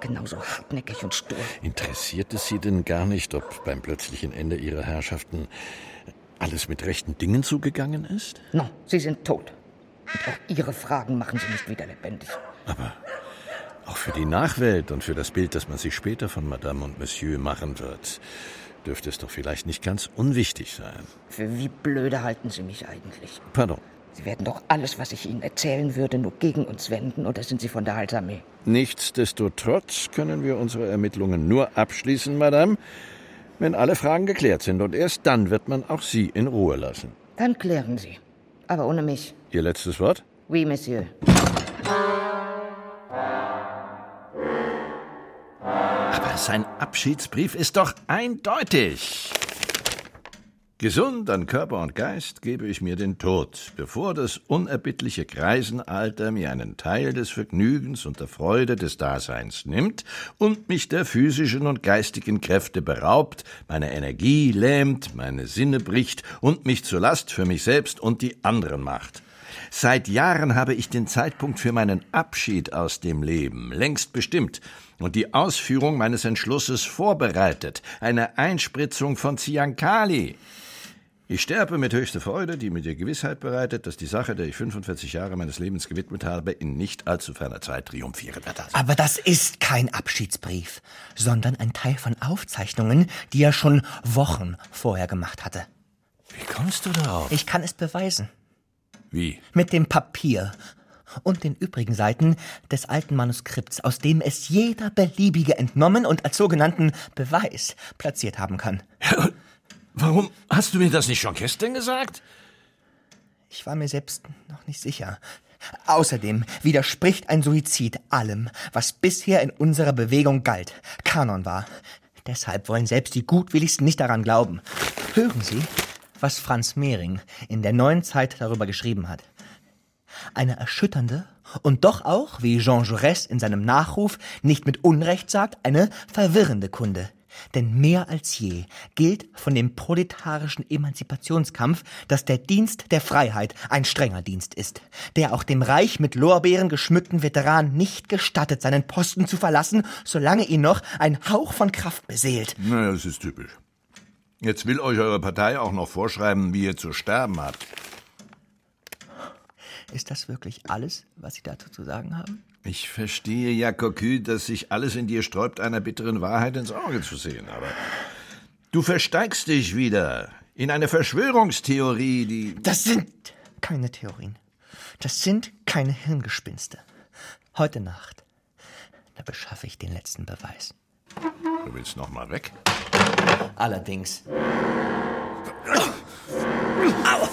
genauso hartnäckig und stur. Interessiert es Sie denn gar nicht, ob beim plötzlichen Ende Ihrer Herrschaften alles mit rechten Dingen zugegangen ist? No, Sie sind tot. Und auch Ihre Fragen machen Sie nicht wieder lebendig. Aber auch für die Nachwelt und für das Bild, das man sich später von Madame und Monsieur machen wird, dürfte es doch vielleicht nicht ganz unwichtig sein. Für wie blöde halten Sie mich eigentlich? Pardon. Sie werden doch alles, was ich Ihnen erzählen würde, nur gegen uns wenden, oder sind Sie von der Halsarmee? Nichtsdestotrotz können wir unsere Ermittlungen nur abschließen, Madame, wenn alle Fragen geklärt sind. Und erst dann wird man auch Sie in Ruhe lassen. Dann klären Sie. Aber ohne mich. Ihr letztes Wort? Oui, Monsieur. Aber sein Abschiedsbrief ist doch eindeutig. Gesund an Körper und Geist gebe ich mir den Tod, bevor das unerbittliche Greisenalter mir einen Teil des Vergnügens und der Freude des Daseins nimmt und mich der physischen und geistigen Kräfte beraubt, meine Energie lähmt, meine Sinne bricht und mich zur Last für mich selbst und die anderen macht. Seit Jahren habe ich den Zeitpunkt für meinen Abschied aus dem Leben längst bestimmt und die Ausführung meines Entschlusses vorbereitet, eine Einspritzung von Ziankali. Ich sterbe mit höchster Freude, die mir die Gewissheit bereitet, dass die Sache, der ich 45 Jahre meines Lebens gewidmet habe, in nicht allzu ferner Zeit triumphieren wird. Aber das ist kein Abschiedsbrief, sondern ein Teil von Aufzeichnungen, die er schon Wochen vorher gemacht hatte. Wie kommst du darauf? Ich kann es beweisen. Wie? Mit dem Papier und den übrigen Seiten des alten Manuskripts, aus dem es jeder beliebige entnommen und als sogenannten Beweis platziert haben kann. *laughs* Warum hast du mir das nicht schon gestern gesagt? Ich war mir selbst noch nicht sicher. Außerdem widerspricht ein Suizid allem, was bisher in unserer Bewegung galt, Kanon war. Deshalb wollen selbst die Gutwilligsten nicht daran glauben. Hören Sie, was Franz Mehring in der neuen Zeit darüber geschrieben hat. Eine erschütternde und doch auch, wie Jean Jaurès in seinem Nachruf nicht mit Unrecht sagt, eine verwirrende Kunde. Denn mehr als je gilt von dem proletarischen Emanzipationskampf, dass der Dienst der Freiheit ein strenger Dienst ist, der auch dem reich mit Lorbeeren geschmückten Veteran nicht gestattet, seinen Posten zu verlassen, solange ihn noch ein Hauch von Kraft beseelt. Na, das ist typisch. Jetzt will euch eure Partei auch noch vorschreiben, wie ihr zu sterben habt. Ist das wirklich alles, was Sie dazu zu sagen haben? Ich verstehe ja, Cocu, dass sich alles in dir sträubt, einer bitteren Wahrheit ins Auge zu sehen, aber du versteigst dich wieder in eine Verschwörungstheorie, die. Das sind keine Theorien. Das sind keine Hirngespinste. Heute Nacht, da beschaffe ich den letzten Beweis. Du willst noch mal weg? Allerdings. Ah,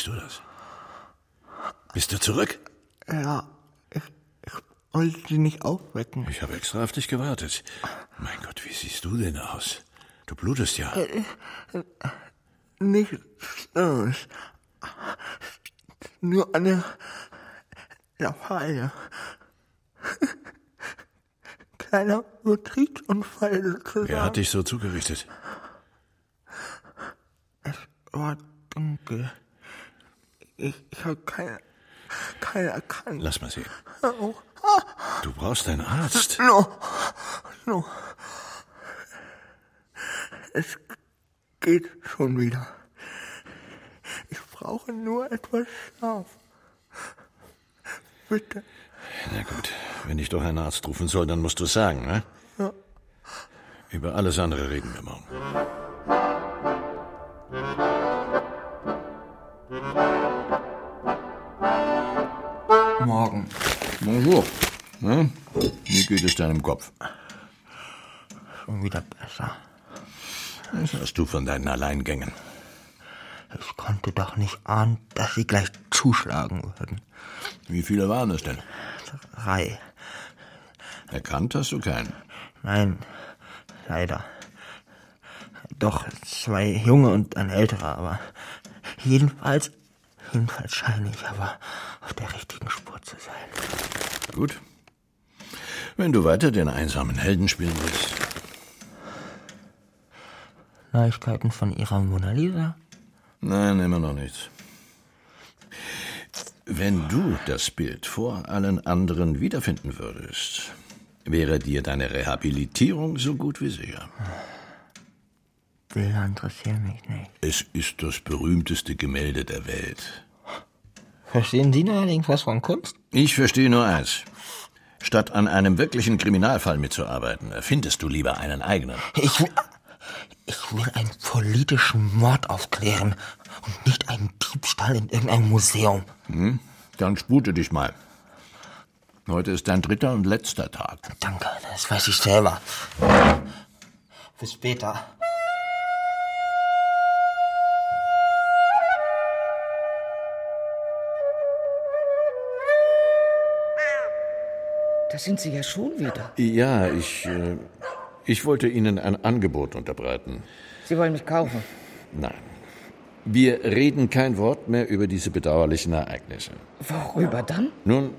bist du das? Bist du zurück? Ja, ich, ich wollte Sie nicht aufwecken. Ich habe extra auf dich gewartet. Mein Gott, wie siehst du denn aus? Du blutest ja. Äh, Nichts Schlimmes. Nur eine Lafalle. Kleiner Betriebsunfall sozusagen. Wer hat dich so zugerichtet? Es war dunkel. Ich, ich habe keine, keine erkannt. Lass mal sehen. Du brauchst einen Arzt. No, no. Es geht schon wieder. Ich brauche nur etwas Schlaf. Bitte. Na gut, wenn ich doch einen Arzt rufen soll, dann musst du es sagen, ne? Ja. Über alles andere reden wir morgen. Morgen. Bonjour. Hm? Wie geht es deinem Kopf? Schon wieder besser. Was hast du von deinen Alleingängen? Ich konnte doch nicht ahnen, dass sie gleich zuschlagen würden. Wie viele waren es denn? Drei. Erkannt hast du keinen? Nein, leider. Doch zwei junge und ein älterer, aber jedenfalls, jedenfalls scheine ich aber auf der richtigen Spur zu sein. Gut. Wenn du weiter den einsamen Helden spielen willst. Neuigkeiten von ihrer Mona Lisa? Nein, immer noch nichts. Wenn du das Bild vor allen anderen wiederfinden würdest, wäre dir deine Rehabilitierung so gut wie sicher. Bilder interessieren mich nicht. Es ist das berühmteste Gemälde der Welt. Verstehen Sie neuerdings was von Kunst? Ich verstehe nur eins. Statt an einem wirklichen Kriminalfall mitzuarbeiten, erfindest du lieber einen eigenen. Ich will, ich will einen politischen Mord aufklären und nicht einen Diebstahl in irgendeinem Museum. Hm? Dann spute dich mal. Heute ist dein dritter und letzter Tag. Danke, das weiß ich selber. Bis später. Da sind Sie ja schon wieder. Ja, ich, äh, ich wollte Ihnen ein Angebot unterbreiten. Sie wollen mich kaufen? Nein. Wir reden kein Wort mehr über diese bedauerlichen Ereignisse. Worüber dann? Nun,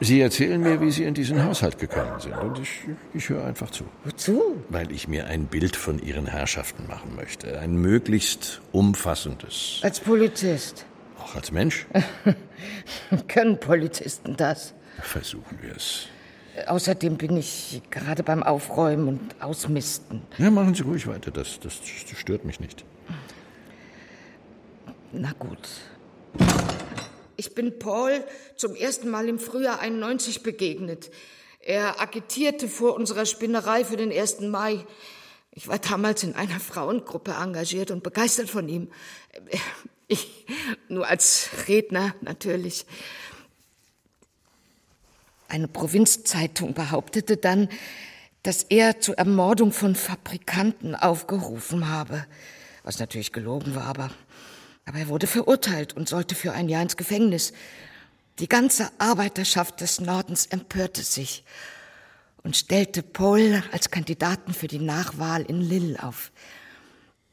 Sie erzählen mir, wie Sie in diesen Haushalt gekommen sind. Und ich, ich höre einfach zu. Wozu? Weil ich mir ein Bild von Ihren Herrschaften machen möchte. Ein möglichst umfassendes. Als Polizist. Auch als Mensch? *laughs* Können Polizisten das? Versuchen wir es. Außerdem bin ich gerade beim Aufräumen und Ausmisten. Ja, machen Sie ruhig weiter. Das, das stört mich nicht. Na gut. Ich bin Paul zum ersten Mal im Frühjahr 91 begegnet. Er agitierte vor unserer Spinnerei für den 1. Mai. Ich war damals in einer Frauengruppe engagiert und begeistert von ihm. Ich nur als Redner natürlich. Eine Provinzzeitung behauptete dann, dass er zur Ermordung von Fabrikanten aufgerufen habe. Was natürlich gelogen war, aber, aber er wurde verurteilt und sollte für ein Jahr ins Gefängnis. Die ganze Arbeiterschaft des Nordens empörte sich und stellte Paul als Kandidaten für die Nachwahl in Lille auf.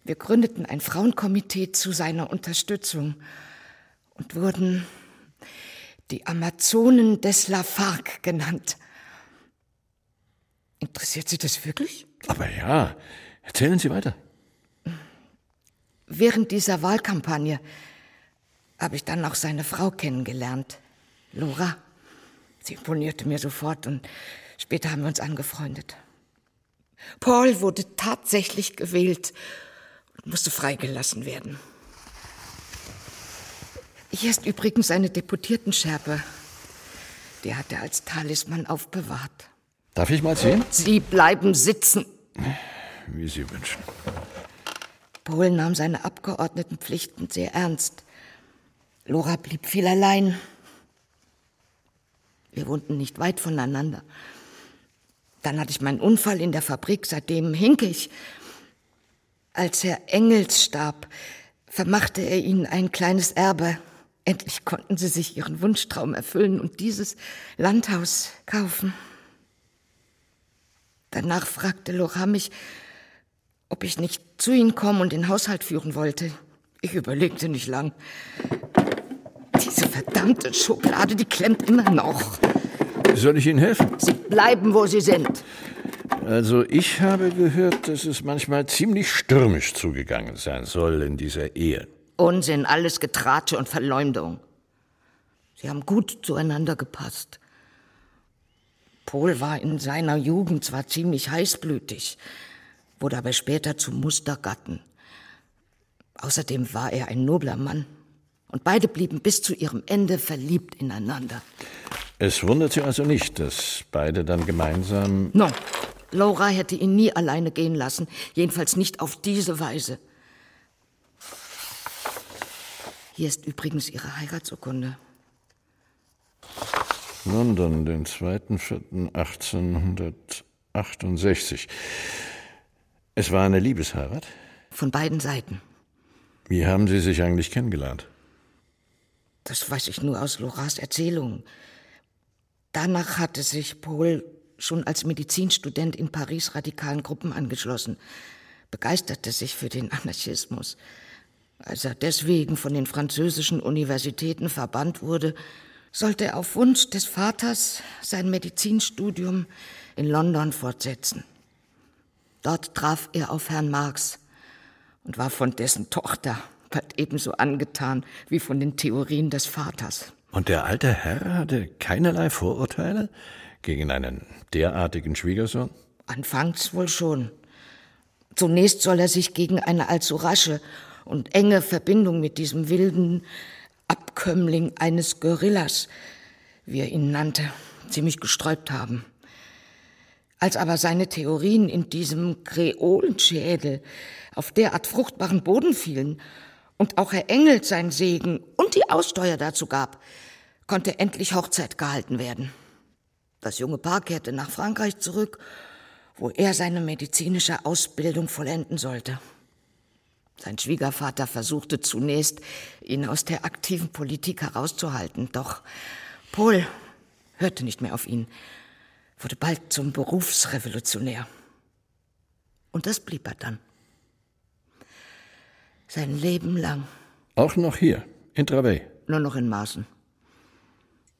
Wir gründeten ein Frauenkomitee zu seiner Unterstützung und wurden die Amazonen des Lafargue genannt. Interessiert Sie das wirklich? Aber ja, erzählen Sie weiter. Während dieser Wahlkampagne habe ich dann auch seine Frau kennengelernt, Laura. Sie imponierte mir sofort und später haben wir uns angefreundet. Paul wurde tatsächlich gewählt und musste freigelassen werden. Hier ist übrigens eine Deputiertenschärpe. Die hat er als Talisman aufbewahrt. Darf ich mal sehen? Sie bleiben sitzen. Wie Sie wünschen. Paul nahm seine Abgeordnetenpflichten sehr ernst. Lora blieb viel allein. Wir wohnten nicht weit voneinander. Dann hatte ich meinen Unfall in der Fabrik, seitdem hink ich. Als Herr Engels starb, vermachte er ihnen ein kleines Erbe. Endlich konnten sie sich ihren Wunschtraum erfüllen und dieses Landhaus kaufen. Danach fragte Laura mich, ob ich nicht zu ihnen kommen und den Haushalt führen wollte. Ich überlegte nicht lang. Diese verdammte Schokolade, die klemmt immer noch. Soll ich Ihnen helfen? Sie bleiben, wo Sie sind. Also ich habe gehört, dass es manchmal ziemlich stürmisch zugegangen sein soll in dieser Ehe. Unsinn, alles Getratsche und Verleumdung. Sie haben gut zueinander gepasst. Paul war in seiner Jugend zwar ziemlich heißblütig, wurde aber später zum Mustergatten. Außerdem war er ein nobler Mann. Und beide blieben bis zu ihrem Ende verliebt ineinander. Es wundert Sie also nicht, dass beide dann gemeinsam. No. Laura hätte ihn nie alleine gehen lassen, jedenfalls nicht auf diese Weise. Hier ist übrigens Ihre Heiratsurkunde. London, den 2.4.1868. Es war eine Liebesheirat? Von beiden Seiten. Wie haben Sie sich eigentlich kennengelernt? Das weiß ich nur aus Loras Erzählungen. Danach hatte sich Paul schon als Medizinstudent in Paris radikalen Gruppen angeschlossen, begeisterte sich für den Anarchismus. Als er deswegen von den französischen Universitäten verbannt wurde, sollte er auf Wunsch des Vaters sein Medizinstudium in London fortsetzen. Dort traf er auf Herrn Marx und war von dessen Tochter bald ebenso angetan wie von den Theorien des Vaters. Und der alte Herr hatte keinerlei Vorurteile gegen einen derartigen Schwiegersohn? Anfangs wohl schon. Zunächst soll er sich gegen eine allzu rasche und enge Verbindung mit diesem wilden Abkömmling eines Gorillas, wie er ihn nannte, ziemlich gesträubt haben. Als aber seine Theorien in diesem Kreolenschädel auf derart fruchtbaren Boden fielen und auch Herr Engels sein Segen und die Aussteuer dazu gab, konnte endlich Hochzeit gehalten werden. Das junge Paar kehrte nach Frankreich zurück, wo er seine medizinische Ausbildung vollenden sollte. Sein Schwiegervater versuchte zunächst, ihn aus der aktiven Politik herauszuhalten, doch Paul hörte nicht mehr auf ihn, wurde bald zum Berufsrevolutionär. Und das blieb er dann sein Leben lang. Auch noch hier, in Travey? Nur noch in Maßen.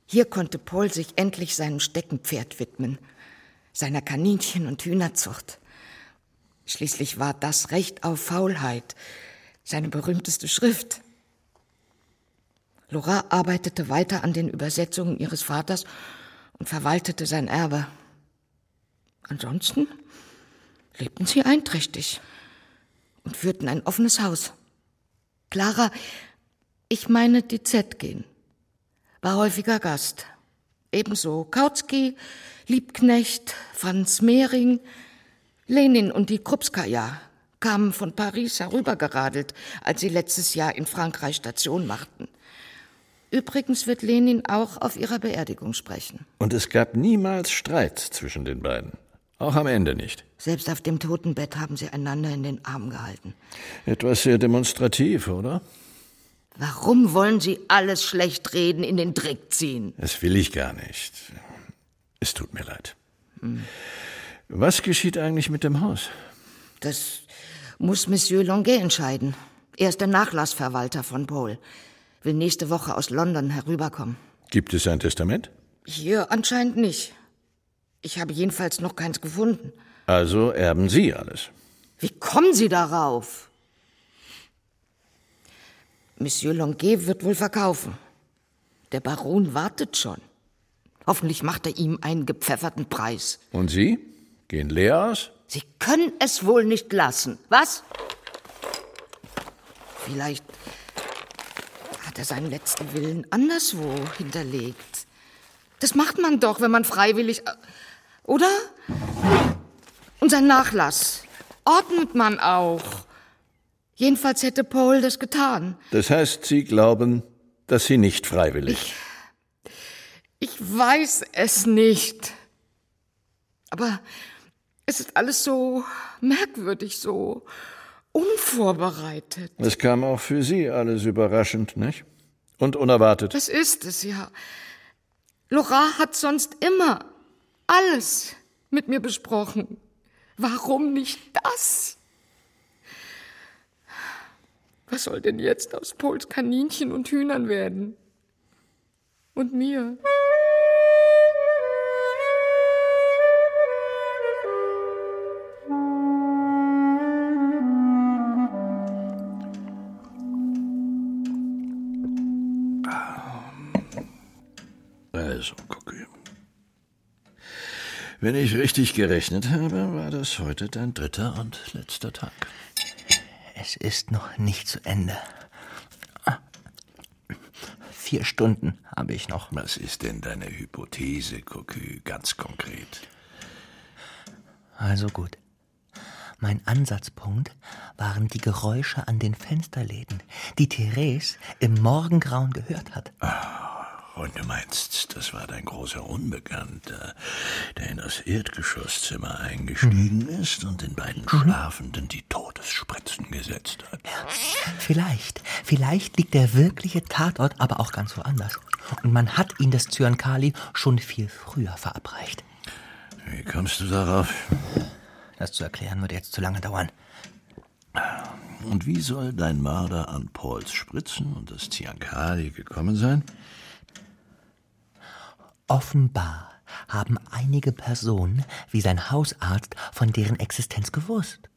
Hier konnte Paul sich endlich seinem Steckenpferd widmen, seiner Kaninchen- und Hühnerzucht. Schließlich war das Recht auf Faulheit seine berühmteste Schrift. Laura arbeitete weiter an den Übersetzungen ihres Vaters und verwaltete sein Erbe. Ansonsten lebten sie einträchtig und führten ein offenes Haus. Clara, ich meine die Zetkin, war häufiger Gast. Ebenso Kautsky, Liebknecht, Franz Mehring, Lenin und die Krupskaja kamen von Paris herübergeradelt, als sie letztes Jahr in Frankreich Station machten. Übrigens wird Lenin auch auf ihrer Beerdigung sprechen. Und es gab niemals Streit zwischen den beiden. Auch am Ende nicht. Selbst auf dem Totenbett haben sie einander in den Arm gehalten. Etwas sehr demonstrativ, oder? Warum wollen Sie alles schlecht reden, in den Dreck ziehen? Das will ich gar nicht. Es tut mir leid. Hm. Was geschieht eigentlich mit dem Haus? Das muss Monsieur Longuet entscheiden. Er ist der Nachlassverwalter von Paul. Will nächste Woche aus London herüberkommen. Gibt es ein Testament? Hier anscheinend nicht. Ich habe jedenfalls noch keins gefunden. Also erben Sie alles. Wie kommen Sie darauf? Monsieur Longuet wird wohl verkaufen. Der Baron wartet schon. Hoffentlich macht er ihm einen gepfefferten Preis. Und Sie? Gehen leer aus? Sie können es wohl nicht lassen, was? Vielleicht hat er seinen letzten Willen anderswo hinterlegt. Das macht man doch, wenn man freiwillig. Oder? Und sein Nachlass ordnet man auch. Jedenfalls hätte Paul das getan. Das heißt, Sie glauben, dass Sie nicht freiwillig. Ich, ich weiß es nicht. Aber es ist alles so merkwürdig, so unvorbereitet. Es kam auch für Sie alles überraschend, nicht? Und unerwartet. Das ist es, ja. Laura hat sonst immer alles mit mir besprochen. Warum nicht das? Was soll denn jetzt aus Pols Kaninchen und Hühnern werden? Und mir? Wenn ich richtig gerechnet habe, war das heute dein dritter und letzter Tag. Es ist noch nicht zu Ende. Vier Stunden habe ich noch. Was ist denn deine Hypothese, Cocu, ganz konkret? Also gut. Mein Ansatzpunkt waren die Geräusche an den Fensterläden, die Therese im Morgengrauen gehört hat. Ah, Und du meinst, das war dein großer Unbekannter, der in das Erdgeschosszimmer eingestiegen ist und den beiden Schlafenden die Todesspritzen gesetzt hat? Vielleicht, vielleicht liegt der wirkliche Tatort aber auch ganz woanders. Und man hat ihn das Zyankali schon viel früher verabreicht. Wie kommst du darauf? Das zu erklären würde jetzt zu lange dauern. Und wie soll dein Mörder an Pauls Spritzen und das Zyankali gekommen sein? Offenbar haben einige Personen, wie sein Hausarzt, von deren Existenz gewusst.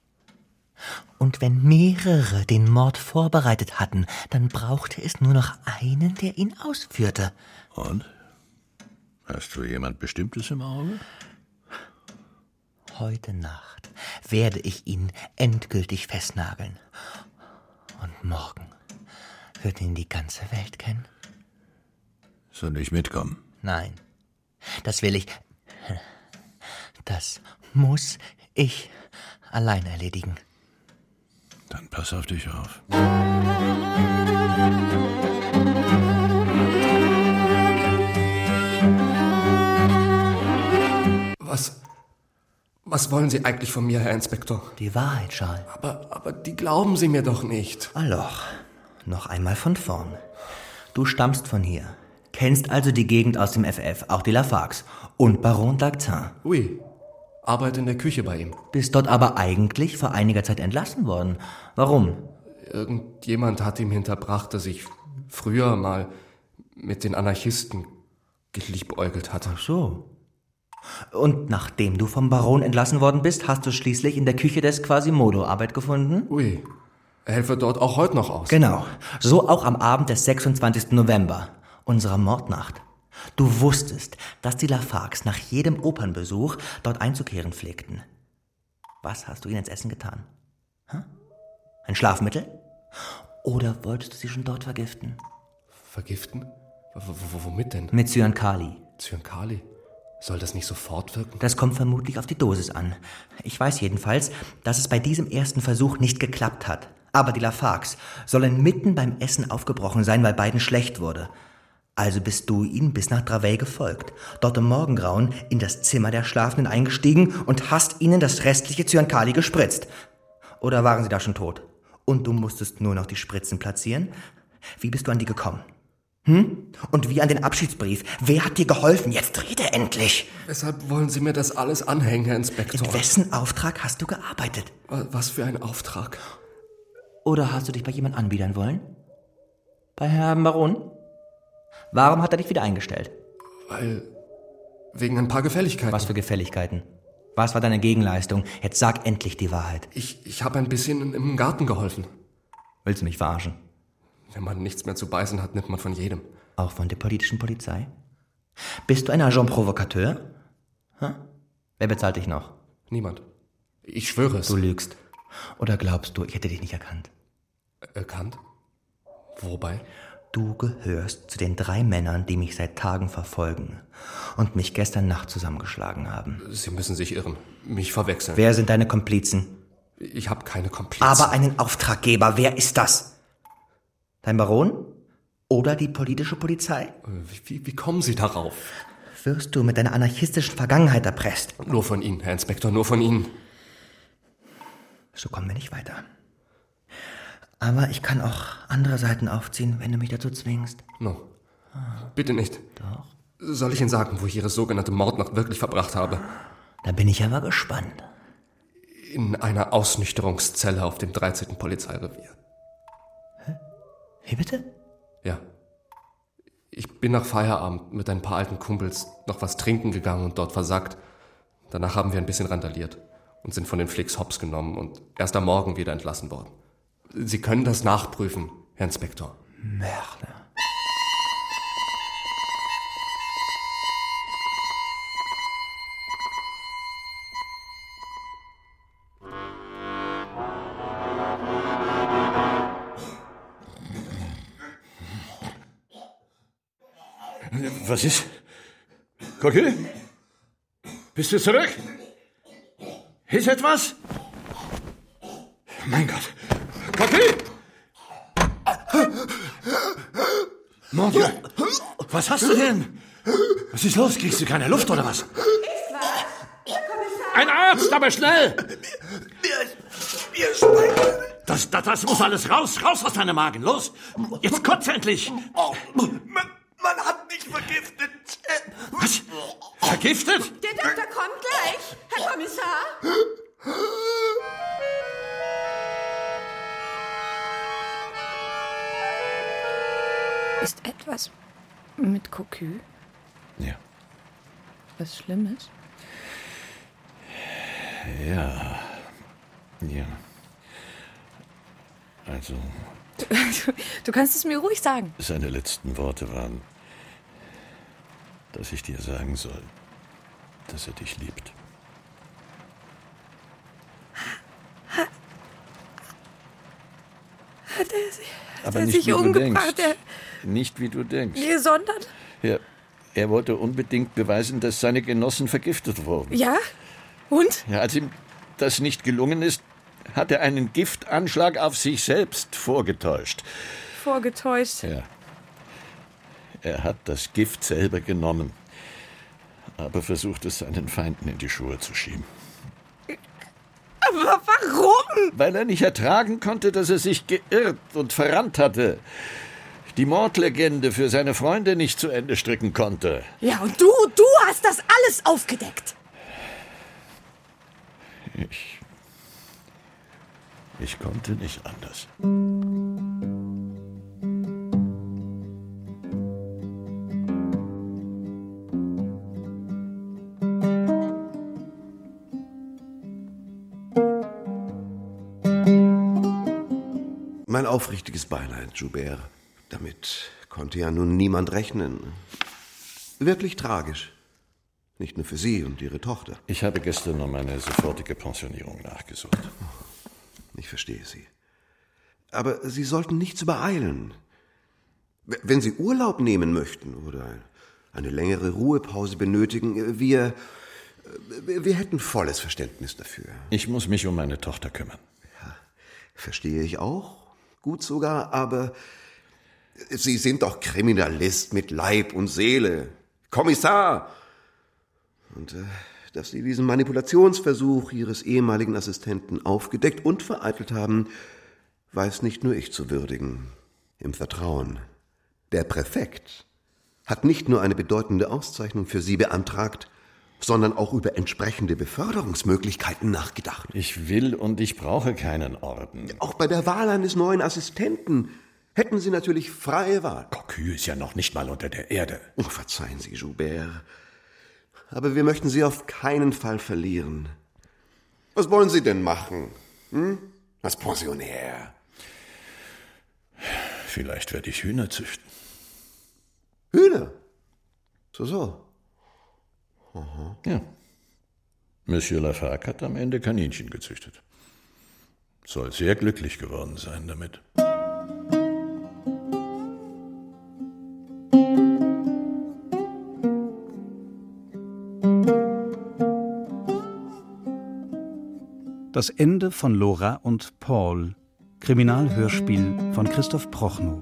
Und wenn mehrere den Mord vorbereitet hatten, dann brauchte es nur noch einen, der ihn ausführte. Und? Hast du jemand Bestimmtes im Auge? Heute Nacht werde ich ihn endgültig festnageln. Und morgen wird ihn die ganze Welt kennen. Soll ich mitkommen? Nein, das will ich. Das muss ich allein erledigen. Dann pass auf dich auf. Was. Was wollen Sie eigentlich von mir, Herr Inspektor? Die Wahrheit, Charles. Aber, aber die glauben Sie mir doch nicht. Aloch, noch einmal von vorn. Du stammst von hier, kennst also die Gegend aus dem FF, auch die Lafargs und Baron Dagzin. Ui, arbeite in der Küche bei ihm. Bist dort aber eigentlich vor einiger Zeit entlassen worden. Warum? Irgendjemand hat ihm hinterbracht, dass ich früher mal mit den Anarchisten geliebäugelt hatte. Ach so. Und nachdem du vom Baron entlassen worden bist, hast du schließlich in der Küche des Quasimodo Arbeit gefunden? Ui, helfe dort auch heute noch aus. Genau. So auch am Abend des 26. November, unserer Mordnacht. Du wusstest, dass die Lafargs nach jedem Opernbesuch dort einzukehren pflegten. Was hast du ihnen ins Essen getan? Hm? Ein Schlafmittel? Oder wolltest du sie schon dort vergiften? Vergiften? W womit denn? Mit Zyankali. Zyankali? Soll das nicht sofort wirken? Das kommt vermutlich auf die Dosis an. Ich weiß jedenfalls, dass es bei diesem ersten Versuch nicht geklappt hat. Aber die Lafargs sollen mitten beim Essen aufgebrochen sein, weil beiden schlecht wurde. Also bist du ihnen bis nach Draveil gefolgt, dort im Morgengrauen in das Zimmer der Schlafenden eingestiegen und hast ihnen das restliche Zyankali gespritzt. Oder waren sie da schon tot? Und du musstest nur noch die Spritzen platzieren? Wie bist du an die gekommen? Hm? Und wie an den Abschiedsbrief. Wer hat dir geholfen? Jetzt rede endlich. Weshalb wollen Sie mir das alles anhängen, Herr Inspektor? In wessen Auftrag hast du gearbeitet? Was für ein Auftrag? Oder hast du dich bei jemand anbiedern wollen? Bei Herrn Baron? Warum hat er dich wieder eingestellt? Weil. wegen ein paar Gefälligkeiten. Was für Gefälligkeiten? Was war deine Gegenleistung? Jetzt sag endlich die Wahrheit. Ich, ich habe ein bisschen im Garten geholfen. Willst du mich verarschen? Wenn man nichts mehr zu beißen hat, nimmt man von jedem. Auch von der politischen Polizei? Bist du ein Agent Provocateur? Hm? Wer bezahlt dich noch? Niemand. Ich schwöre es. Du lügst. Oder glaubst du, ich hätte dich nicht erkannt? Erkannt? Wobei? Du gehörst zu den drei Männern, die mich seit Tagen verfolgen und mich gestern Nacht zusammengeschlagen haben. Sie müssen sich irren. Mich verwechseln. Wer sind deine Komplizen? Ich habe keine Komplizen. Aber einen Auftraggeber. Wer ist das? Dein Baron? Oder die politische Polizei? Wie, wie, wie kommen Sie darauf? Wirst du mit deiner anarchistischen Vergangenheit erpresst? Nur von Ihnen, Herr Inspektor, nur von Ihnen. So kommen wir nicht weiter. Aber ich kann auch andere Seiten aufziehen, wenn du mich dazu zwingst. No. Bitte nicht. Doch. Soll ich Ihnen sagen, wo ich Ihre sogenannte Mordnacht wirklich verbracht habe? Da bin ich aber gespannt. In einer Ausnüchterungszelle auf dem 13. Polizeirevier. Hä? Wie bitte? Ja. Ich bin nach Feierabend mit ein paar alten Kumpels noch was trinken gegangen und dort versackt. Danach haben wir ein bisschen randaliert und sind von den Flicks hops genommen und erst am Morgen wieder entlassen worden. Sie können das nachprüfen, Herr Inspektor. Merde. Was ist? Coquille? Bist du zurück? Ist etwas? Mein Gott. Mon Dieu! Was hast du denn? Was ist los? Kriegst du keine Luft oder was? Ein Arzt, aber schnell! Das, das, das muss alles raus, raus aus deinem Magen. Los, jetzt kotz endlich. Man, man hat mich vergiftet. Was? Vergiftet? Cocu? Ja. Was Schlimmes? Ja. Ja. Also, Du, *laughs* du kannst es mir ruhig sagen. seine letzten Worte waren, dass ich dir sagen soll, dass er dich liebt. Hat er, sich- hat Aber er nicht sich umgebracht? denkst. Nicht wie du denkst. Er, gesondert? Er, er wollte unbedingt beweisen, dass seine Genossen vergiftet wurden. Ja? Und? Ja, als ihm das nicht gelungen ist, hat er einen Giftanschlag auf sich selbst vorgetäuscht. Vorgetäuscht. Ja. Er hat das Gift selber genommen, aber versucht es seinen Feinden in die Schuhe zu schieben. Aber warum? Weil er nicht ertragen konnte, dass er sich geirrt und verrannt hatte. Die Mordlegende für seine Freunde nicht zu Ende stricken konnte. Ja, und du, du hast das alles aufgedeckt. Ich. Ich konnte nicht anders. Mein aufrichtiges Beileid, Joubert. Damit konnte ja nun niemand rechnen. Wirklich tragisch. Nicht nur für Sie und Ihre Tochter. Ich habe gestern um eine sofortige Pensionierung nachgesucht. Ich verstehe Sie. Aber Sie sollten nichts übereilen. Wenn Sie Urlaub nehmen möchten oder eine längere Ruhepause benötigen, wir, wir hätten volles Verständnis dafür. Ich muss mich um meine Tochter kümmern. Verstehe ich auch. Gut sogar, aber Sie sind doch Kriminalist mit Leib und Seele. Kommissar! Und äh, dass Sie diesen Manipulationsversuch Ihres ehemaligen Assistenten aufgedeckt und vereitelt haben, weiß nicht nur ich zu würdigen. Im Vertrauen. Der Präfekt hat nicht nur eine bedeutende Auszeichnung für Sie beantragt, sondern auch über entsprechende Beförderungsmöglichkeiten nachgedacht. Ich will und ich brauche keinen Orden. Auch bei der Wahl eines neuen Assistenten hätten Sie natürlich freie Wahl. Cocu ist ja noch nicht mal unter der Erde. Oh, verzeihen Sie, Joubert. Aber wir möchten Sie auf keinen Fall verlieren. Was wollen Sie denn machen? Hm? Als Pensionär. Vielleicht werde ich Hühner züchten. Hühner? So, so. Ja. Monsieur Lafargue hat am Ende Kaninchen gezüchtet. Soll sehr glücklich geworden sein damit. Das Ende von Laura und Paul. Kriminalhörspiel von Christoph Prochnow.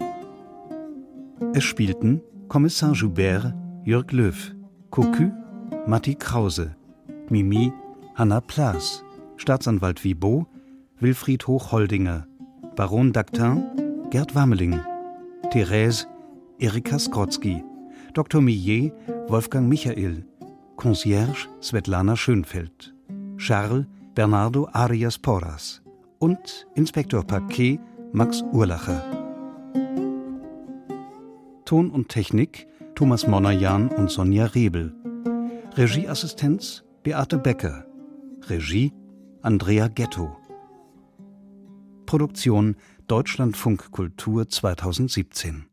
Es spielten Kommissar Joubert Jörg Löw, Cocu Matti Krause, Mimi Hanna Plaas, Staatsanwalt Wibot Wilfried Hochholdinger, Baron Dactin Gerd Wammeling, Therese Erika Skrotzki, Dr. Millet Wolfgang Michael, Concierge Svetlana Schönfeld, Charles Bernardo Arias Porras und Inspektor Paquet Max Urlacher. Ton und Technik Thomas Monajan und Sonja Rebel. Regieassistenz Beate Becker. Regie Andrea Ghetto. Produktion Deutschlandfunk Kultur 2017